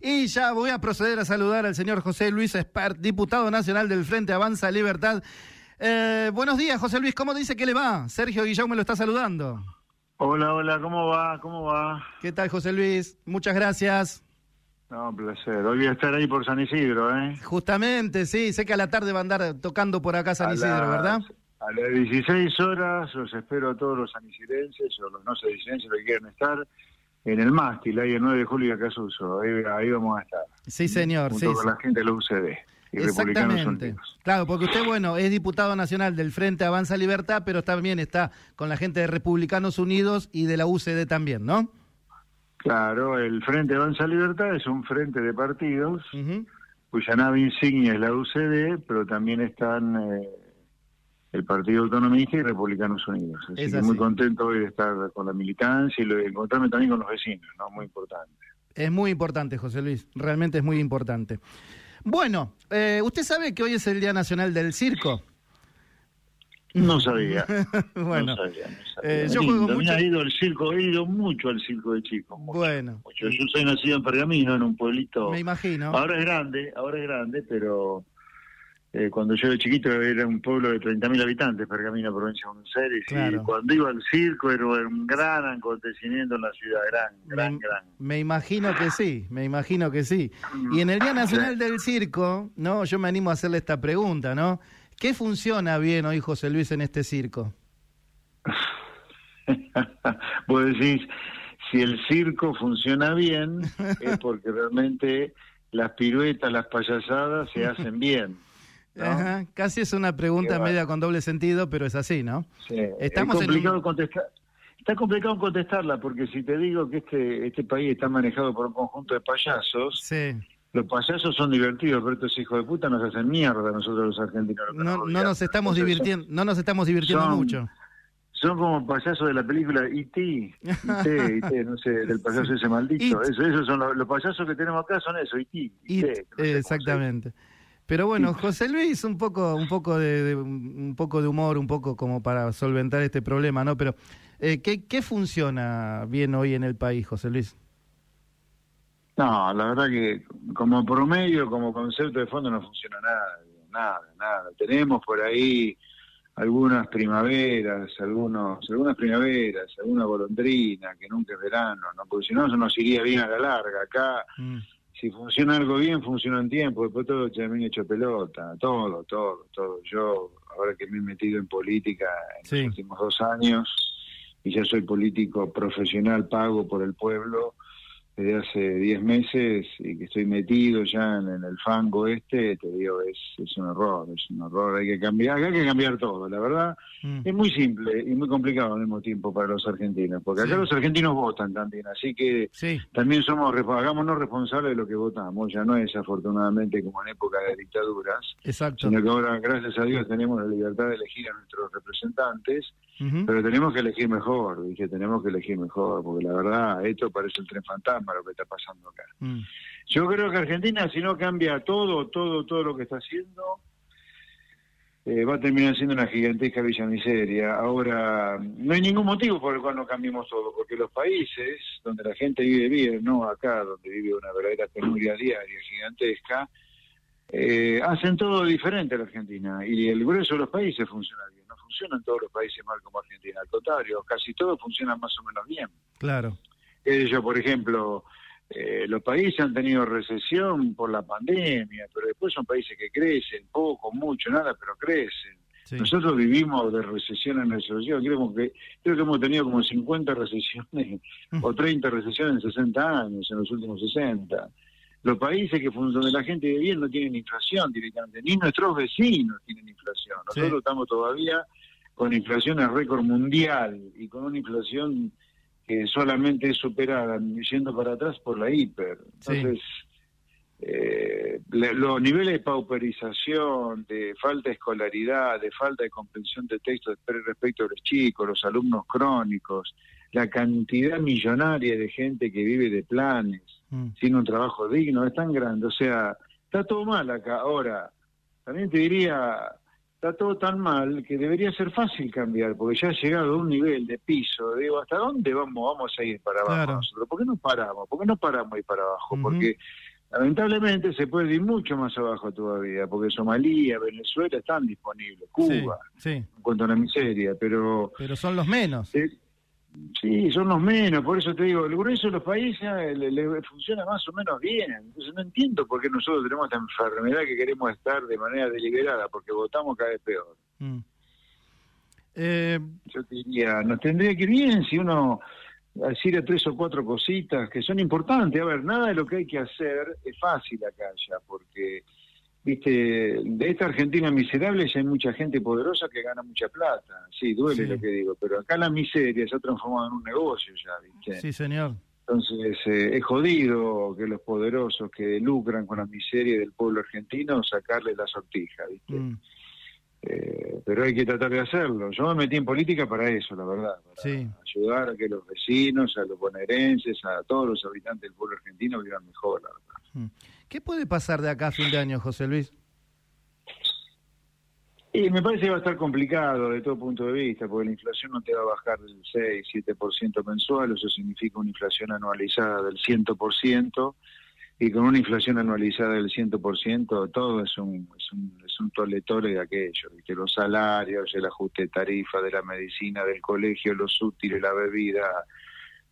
Y ya voy a proceder a saludar al señor José Luis Espert, diputado nacional del Frente Avanza Libertad. Eh, buenos días, José Luis, ¿cómo dice que le va? Sergio Guillón me lo está saludando. Hola, hola, ¿cómo va? ¿Cómo va? ¿Qué tal, José Luis? Muchas gracias. No, un placer. Hoy voy a estar ahí por San Isidro, ¿eh? Justamente, sí. Sé que a la tarde va a andar tocando por acá San A Isidro, las- ¿verdad? A las 16 horas los espero a todos los sanisirenses o los no sanisirenses que quieran estar en el mástil, ahí el 9 de julio y Acasuso. Ahí, ahí vamos a estar. Sí, señor, Junto sí. con sí. la gente de la UCD y Exactamente. Claro, porque usted, bueno, es diputado nacional del Frente Avanza Libertad, pero también está con la gente de Republicanos Unidos y de la UCD también, ¿no? Claro, el Frente Avanza Libertad es un frente de partidos cuya nave insignia es la UCD, pero también están eh, el Partido Autonomista y Republicanos Unidos. Así que muy contento hoy de estar con la militancia y de encontrarme también con los vecinos, ¿no? Muy importante. Es muy importante, José Luis, realmente es muy importante. Bueno, eh, ¿usted sabe que hoy es el Día Nacional del Circo? No sabía. bueno, no sabía, no sabía. eh, yo juego mucho- He ido al circo, he ido mucho al circo de chico. mucho, Bueno, mucho. Yo soy nacido en Pergamino, en un pueblito. me imagino. Ahora es grande, ahora es grande, pero eh, cuando yo era chiquito era un pueblo de 30.000 habitantes, Pergamino, provincia de Buenos Aires, Claro. y cuando iba al circo era un gran acontecimiento en la ciudad, gran, gran, me, gran. me imagino que sí, me imagino que sí. Y en el Día Nacional del Circo, ¿no? Yo me animo a hacerle esta pregunta, ¿no? ¿Qué funciona bien hoy, José Luis, en este circo? Vos decís, si el circo funciona bien, es porque realmente las piruetas, las payasadas se hacen bien. ¿No? Ajá, Casi es una pregunta media con doble sentido, pero es así, ¿no? Sí, Estamos es en complicado un- contestar. Está complicado contestarla porque si te digo que este este país está manejado por un conjunto de payasos, Sí. los payasos son divertidos, pero estos hijos de puta nos hacen mierda a nosotros los argentinos. No, no nos estamos Entonces, divirtiendo, no nos estamos divirtiendo son- mucho. Son como payasos de la película E E.T., E.T., E.T., no sé, del payaso ese maldito. It. Eso, esos son los, los payasos que tenemos acá, son eso, E.T., E.T., no sé exactamente. Pero bueno, José Luis, un poco, un poco de, de- un poco de humor, un poco como para solventar este problema, ¿no? Pero eh, ¿qué, ¿qué funciona bien hoy en el país, José Luis? No, la verdad que como promedio, como concepto de fondo no funciona nada, nada, nada. Tenemos por ahí algunas primaveras, algunos, algunas primaveras, alguna golondrina que nunca es verano, ¿no? Porque si no, eso nos iría bien a la larga. Acá, Mm, si funciona algo bien, funciona en tiempo, después todo termina hecho pelota, todo, todo, todo. Yo, ahora que me he metido en política en Sí. los últimos dos años, y ya soy político profesional, pago por el pueblo, desde hace 10 meses y que estoy metido ya en, en el fango este, te digo, es, es un error, es un error, hay que cambiar, acá hay que cambiar todo, la verdad. mm. Es muy simple y muy complicado al mismo tiempo para los argentinos, porque acá Sí. los argentinos votan también, así que Sí, también somos, hagámonos responsables de lo que votamos, ya no es afortunadamente como en época de dictaduras, exacto. sino que ahora, gracias a Dios, tenemos la libertad de elegir a nuestros representantes pero tenemos que elegir mejor, dije, tenemos que elegir mejor, porque la verdad, esto parece el tren fantasma lo que está pasando acá. Mm, Yo creo que Argentina, si no cambia todo, todo, todo lo que está haciendo, eh, va a terminar siendo una gigantesca villa miseria. Ahora, no hay ningún motivo por el cual no cambiemos todo, porque los países donde la gente vive bien, no acá, donde vive una verdadera penuria diaria gigantesca, eh, hacen todo diferente a la Argentina. Y el grueso de los países funciona bien. No funcionan todos los países mal como Argentina. Al contrario, casi todos funcionan más o menos bien. claro. Ellos, por ejemplo, eh, los países han tenido recesión por la pandemia, pero después son países que crecen, poco, mucho, nada, pero crecen. Sí. Nosotros vivimos de recesión en recesión, creo que, creo que hemos tenido como 50 recesiones o 30 recesiones en 60 años, en los últimos 60. Los países que donde la gente vive bien no tienen inflación directamente, ni nuestros vecinos tienen inflación. Nosotros Sí. estamos todavía con inflación a récord mundial y con una inflación que solamente es superada yendo para atrás por la hiper. Sí. Entonces, eh, le- los niveles de pauperización, de falta de escolaridad, de falta de comprensión de texto de- respecto a los chicos, los alumnos crónicos, la cantidad millonaria de gente que vive de planes, Mm, sin un trabajo digno, es tan grande. O sea, está todo mal acá. Ahora, también te diría, está todo tan mal que debería ser fácil cambiar, porque ya ha llegado a un nivel de piso. Digo, ¿hasta dónde vamos vamos a ir para abajo nosotros? ¿Por qué no paramos? ¿Por qué no paramos ir para abajo? Porque lamentablemente se puede ir mucho más abajo todavía, porque Somalia, Venezuela están disponibles, Cuba, en cuanto a la miseria, pero... Pero son los menos. Eh, Sí, son los menos, por eso te digo, el grueso de los países eh, le, funciona más o menos bien. Entonces no entiendo por qué nosotros tenemos esta enfermedad que queremos estar de manera deliberada, porque votamos cada vez peor. Mm. Eh, Yo te diría, nos tendría que ir bien si uno decir tres o cuatro cositas que son importantes. A ver, nada de lo que hay que hacer es fácil acá ya, porque viste, de esta Argentina miserable ya hay mucha gente poderosa que gana mucha plata. Sí, duele lo que digo, pero acá la miseria se ha transformado en un negocio ya, viste. Sí, señor. Entonces, eh, es jodido que los poderosos que lucran con la miseria del pueblo argentino sacarle la sortija, ¿viste? Mm. Eh, pero hay que tratar de hacerlo. Yo me metí en política para eso, la verdad, para ayudar a que los vecinos, a los bonaerenses, a todos los habitantes del pueblo argentino vivan mejor, la verdad. Mm. ¿Qué puede pasar de acá a fin de año, José Luis? Y me parece que va a estar complicado de todo punto de vista, porque la inflación no te va a bajar del 6, 7% mensual, eso significa una inflación anualizada del 100%, y con una inflación anualizada del 100%, todo es un, es un, es un tole tole de aquello, que los salarios, el ajuste de tarifa de la medicina, del colegio, los útiles, la bebida,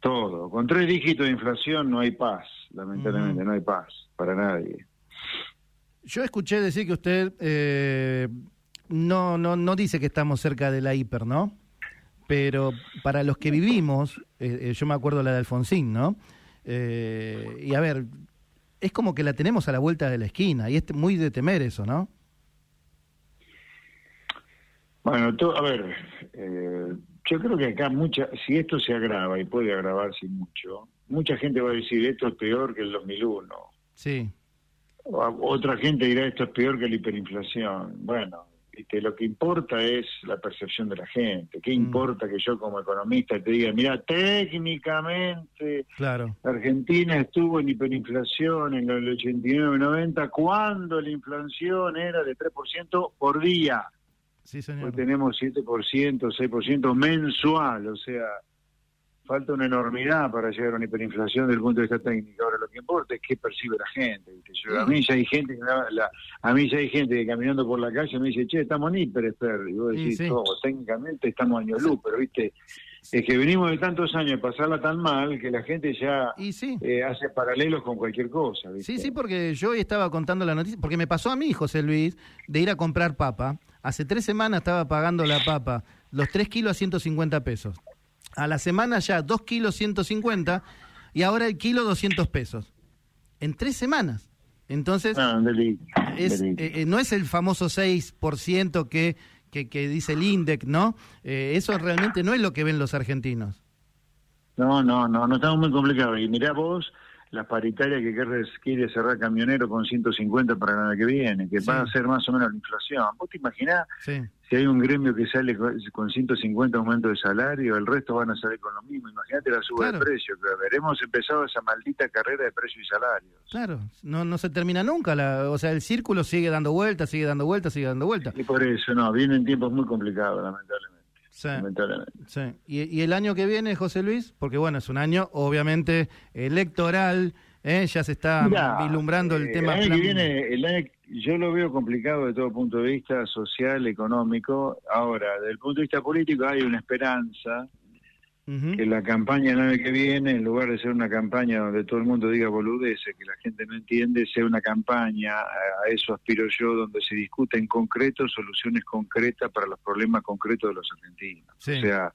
todo. Con tres dígitos de inflación no hay paz, lamentablemente, no hay paz para nadie. Yo escuché decir que usted eh, no, no, no dice que estamos cerca de la hiper, ¿no? Pero para los que vivimos, eh, eh, yo me acuerdo la de Alfonsín, ¿no? y a ver, es como que la tenemos a la vuelta de la esquina y es muy de temer eso, ¿no? Bueno, a ver, yo creo que acá mucha, si esto se agrava y puede agravarse mucho, mucha gente va a decir esto es peor que el 2001. Sí. otra gente dirá esto es peor que la hiperinflación. Bueno, lo que importa es la percepción de la gente. ¿Qué mm. importa que yo como economista te diga, mira, técnicamente claro. Argentina estuvo en hiperinflación en el 89-90 cuando la inflación era de 3% por día? Sí, señor. Hoy tenemos 7%, 6% mensual, o sea, falta una enormidad para llegar a una hiperinflación desde el punto de vista técnico. Ahora lo que importa es qué percibe la gente. a mí ya hay gente que a mí ya hay gente que caminando por la calle me dice, che, estamos en hiper, y vos decís, técnicamente estamos año luz, pero viste, es que venimos de tantos años de pasarla tan mal que la gente ya eh, hace paralelos con cualquier cosa. Sí, sí, porque yo hoy estaba contando la noticia, porque me pasó a mí, José Luis, de ir a comprar papa Hace tres semanas estaba pagando la papa los tres kilos a 150 pesos. A la semana ya dos kilos 150 y ahora el kilo 200 pesos. En tres semanas. Entonces, ah, es, eh, eh, no es el famoso 6% que, que, que, dice el INDEC, ¿no? Eh, eso realmente no es lo que ven los argentinos. No, no, no, no estamos muy complicados. Y mirá vos, la paritaria que quiere cerrar camionero con 150 para el año que viene, que va a ser más o menos la inflación. ¿Vos te imaginás si hay un gremio que sale con 150 aumentos de salario, el resto van a salir con lo mismo? Imagínate la suba de precio. Que hemos empezado esa maldita carrera de precios y salarios. Claro, no, no se termina nunca. La, o sea, el círculo sigue dando vueltas, sigue dando vueltas, sigue dando vueltas. Y por eso, no, vienen tiempos muy complicados, lamentablemente. Sí. ¿Y, el año que viene, José Luis? Porque bueno, es un año obviamente electoral, ¿eh? ya se está vislumbrando el eh, tema. El año que viene, yo lo veo complicado de todo punto de vista social, económico. Ahora, desde el punto de vista político hay una esperanza que la campaña el año que viene, en lugar de ser una campaña donde todo el mundo diga boludeces, que la gente no entiende, sea una campaña, a eso aspiro yo, donde se discute en concreto soluciones concretas para los problemas concretos de los argentinos. O sea,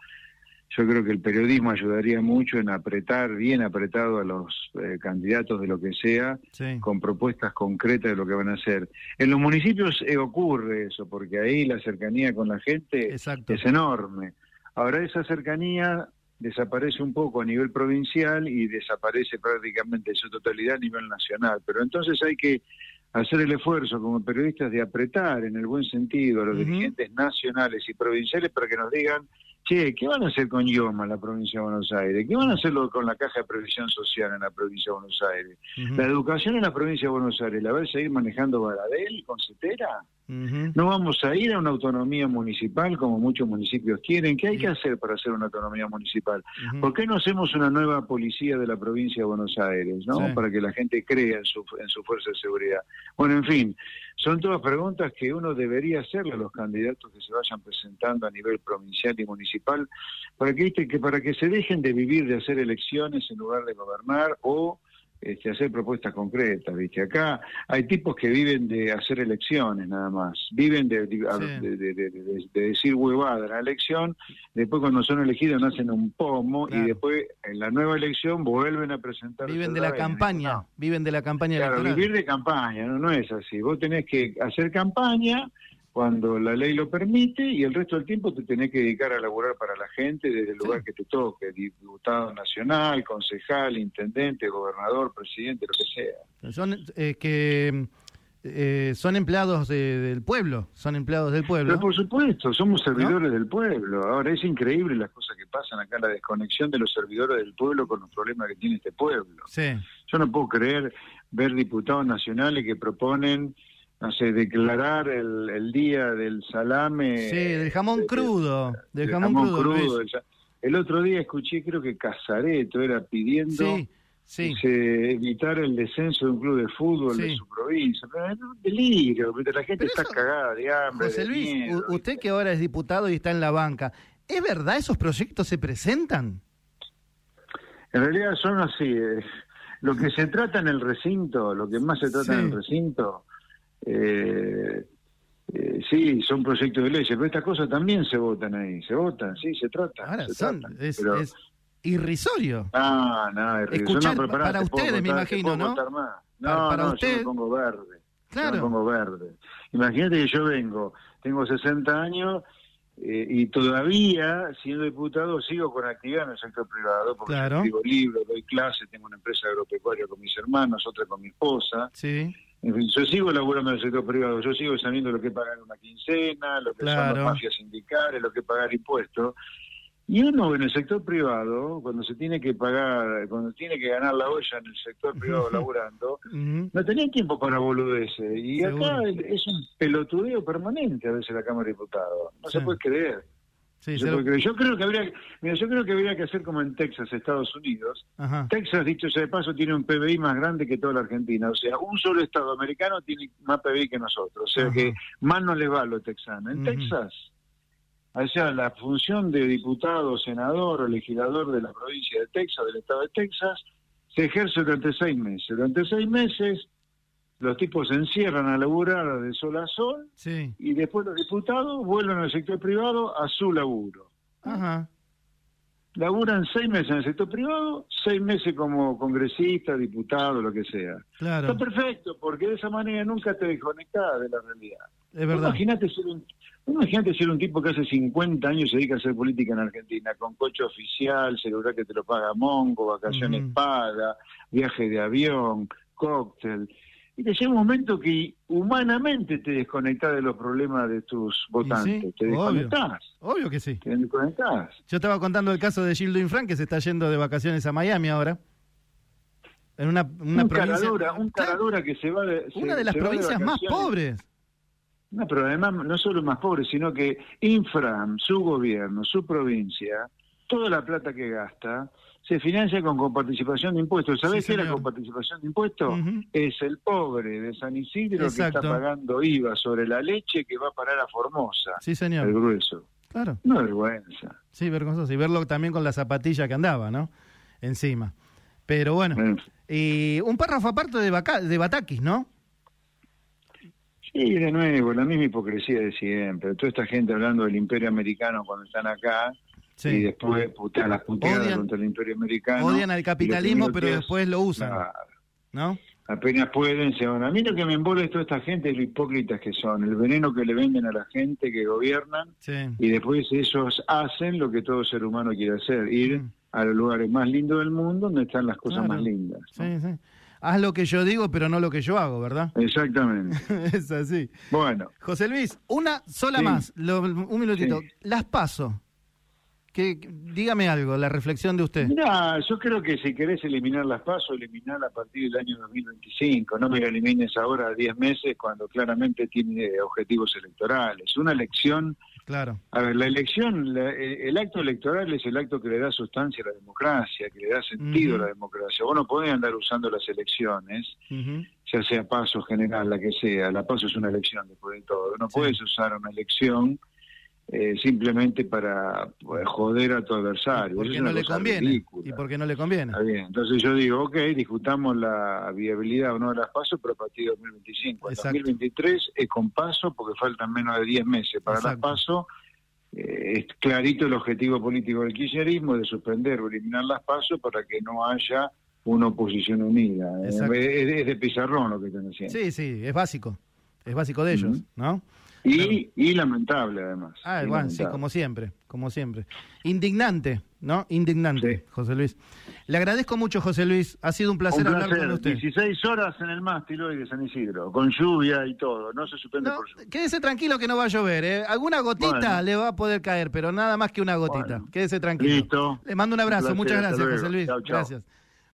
yo creo que el periodismo ayudaría mucho en apretar, bien apretado a los eh, candidatos de lo que sea, con propuestas concretas de lo que van a hacer. En los municipios eh, ocurre eso, porque ahí la cercanía con la gente es enorme. Ahora esa cercanía desaparece un poco a nivel provincial y desaparece prácticamente en su totalidad a nivel nacional. Pero entonces hay que hacer el esfuerzo como periodistas de apretar en el buen sentido a los dirigentes nacionales y provinciales para que nos digan che, ¿qué van a hacer con IOMA en la provincia de Buenos Aires? ¿Qué van a hacer con la Caja de Previsión Social en la provincia de Buenos Aires? ¿La educación en la provincia de Buenos Aires la va a seguir manejando Baradel con Cetera? No vamos a ir a una autonomía municipal como muchos municipios quieren. ¿Qué hay que hacer para hacer una autonomía municipal? ¿Por qué no hacemos una nueva policía de la provincia de Buenos Aires, no? Para que la gente crea en su, en su fuerza de seguridad. Bueno, en fin, son todas preguntas que uno debería hacerle a los candidatos que se vayan presentando a nivel provincial y municipal, para que, que para que se dejen de vivir de hacer elecciones en lugar de gobernar o este, hacer propuestas concretas, ¿viste? Acá hay tipos que viven de hacer elecciones nada más, viven de, de, decir huevada la elección, después cuando son elegidos nacen un pomo y después en la nueva elección vuelven a presentar... Viven de la campaña, viven de la campaña claro, vivir de campaña, no, no es así. Vos tenés que hacer campaña cuando la ley lo permite y el resto del tiempo te tenés que dedicar a laburar para la gente desde el lugar que te toque, diputado nacional, concejal, intendente, gobernador, presidente, lo que sea. Son eh, que eh, son empleados del pueblo, son empleados del pueblo. Pero por supuesto, somos servidores del pueblo. Ahora es increíble las cosas que pasan acá, la desconexión de los servidores del pueblo con los problemas que tiene este pueblo. Sí. Yo no puedo creer ver diputados nacionales que proponen no sé, declarar el, el día del salame. Sí, del jamón crudo. Del, jamón, crudo. el, otro día escuché, creo que Casareto era pidiendo sí, se evitar el descenso de un club de fútbol de su provincia. Pero es un delirio, la gente está cagada de hambre. José Luis, usted que ahora es diputado y está en la banca, ¿es verdad esos proyectos se presentan? En realidad son así. Eh, lo que se trata en el recinto, lo que más se trata en el recinto eh, eh, sí, son proyectos de ley, pero estas cosas también se votan ahí, se votan, sí, se trata. Ahora, son, es, irrisorio. Ah, no, Escuchar, para ustedes, me imagino, ¿no? No, para, no, usted... yo me pongo verde. Claro. Yo me pongo verde. Imagínate que yo vengo, tengo 60 años eh, y todavía, siendo diputado, sigo con actividad en el sector privado, porque yo escribo libros, doy clases, tengo una empresa agropecuaria con mis hermanos, otra con mi esposa. Sí. En fin, yo sigo laburando en el sector privado, yo sigo sabiendo lo que pagar una quincena, lo que son las mafias sindicales, lo que pagar impuestos. Y uno en el sector privado, cuando se tiene que pagar, cuando tiene que ganar la olla en el sector privado laburando, no tenía tiempo para boludeces. Y acá es un pelotudeo permanente a veces la Cámara de Diputados. No se puede creer yo, creo que habría, mira, yo creo que habría que hacer como en Texas, Estados Unidos. Texas, dicho sea de paso, tiene un PBI más grande que toda la Argentina. O sea, un solo Estado americano tiene más PBI que nosotros. O sea que más no le va a lo texano. En Texas, o sea, la función de diputado, senador o legislador de la provincia de Texas, del Estado de Texas, se ejerce durante seis meses. Durante seis meses los tipos se encierran a laburar de sol a sol y después los diputados vuelven al sector privado a su laburo. Ajá. Laburan seis meses en el sector privado, seis meses como congresista, diputado, lo que sea. Claro. Está perfecto, porque de esa manera nunca te desconectas de la realidad. Es verdad. Imagínate ser un, imagínate ser un tipo que hace 50 años se dedica a hacer política en Argentina, con coche oficial, seguridad que te lo paga Mongo, vacaciones paga, viaje de avión, cóctel y te llega un momento que humanamente te desconectas de los problemas de tus votantes. te desconectás. Obvio, que sí. Te desconectás. Yo estaba contando el caso de Gildo Infran, que se está yendo de vacaciones a Miami ahora. En una, una un provincia. Caradura, un caradura que se va de. Una de las provincias más pobres. No, pero además no solo más pobres, sino que Infram, su gobierno, su provincia, toda la plata que gasta, se financia con coparticipación de impuestos. ¿Sabés qué es la coparticipación de impuestos? Es el pobre de San Isidro que está pagando IVA sobre la leche que va a parar a Formosa. Sí, señor. El grueso. Claro. No vergüenza. Sí, vergonzoso. Y verlo también con la zapatilla que andaba, ¿no? Encima. Pero bueno. Y un párrafo aparte de, de Batakis, ¿no? Sí, de nuevo, la misma hipocresía de siempre. Toda esta gente hablando del imperio americano cuando están acá, y después las puteadas contra el imperio americano. Odian al capitalismo, pero después lo usan. ¿No? Apenas pueden, se van. A mí lo que me embola es toda esta gente, lo hipócritas que son, el veneno que le venden a la gente que gobiernan, y después ellos hacen lo que todo ser humano quiere hacer, ir mm. a los lugares más lindos del mundo donde están las cosas más lindas. Sí, sí. Haz lo que yo digo, pero no lo que yo hago, ¿verdad? Exactamente. es así. Bueno. José Luis, una sola más, un minutito. Las paso. ¿Qué, dígame algo, la reflexión de usted. Mira, yo creo que si querés eliminar las pasos, eliminar a partir del año 2025. No me lo elimines ahora a 10 meses cuando claramente tiene objetivos electorales. Una elección. Claro. A ver, la elección, el acto electoral es el acto que le da sustancia a la democracia, que le da sentido a la democracia. Vos no podés andar usando las elecciones, ya sea paso general, la que sea. La paso es una elección después de todo. No puedes usar una elección eh, simplemente para pues, joder a tu adversario. Porque no le conviene. Y porque no le conviene. bien. Entonces yo digo, ok, discutamos la viabilidad o no de las pasos, pero a partir de 2025. En 2023 es con paso porque faltan menos de 10 meses para las pasos. Eh, es clarito el objetivo político del kirchnerismo de suspender o eliminar las pasos para que no haya una oposición unida. Es, de pizarrón lo que están haciendo. Sí, sí, es básico. Es básico de ellos, ¿no? Y, y lamentable además. Ah, igual, sí, como siempre, como siempre. Indignante, ¿no? Indignante, José Luis. Le agradezco mucho, José Luis. Ha sido un placer, hablar con usted. 16 horas en el mástil hoy de San Isidro, con lluvia y todo. No se suspende por lluvia. Quédese tranquilo que no va a llover. ¿eh? Alguna gotita le va a poder caer, pero nada más que una gotita. Quédese tranquilo. Listo. Le mando un abrazo. Muchas gracias, José Luis. Gracias.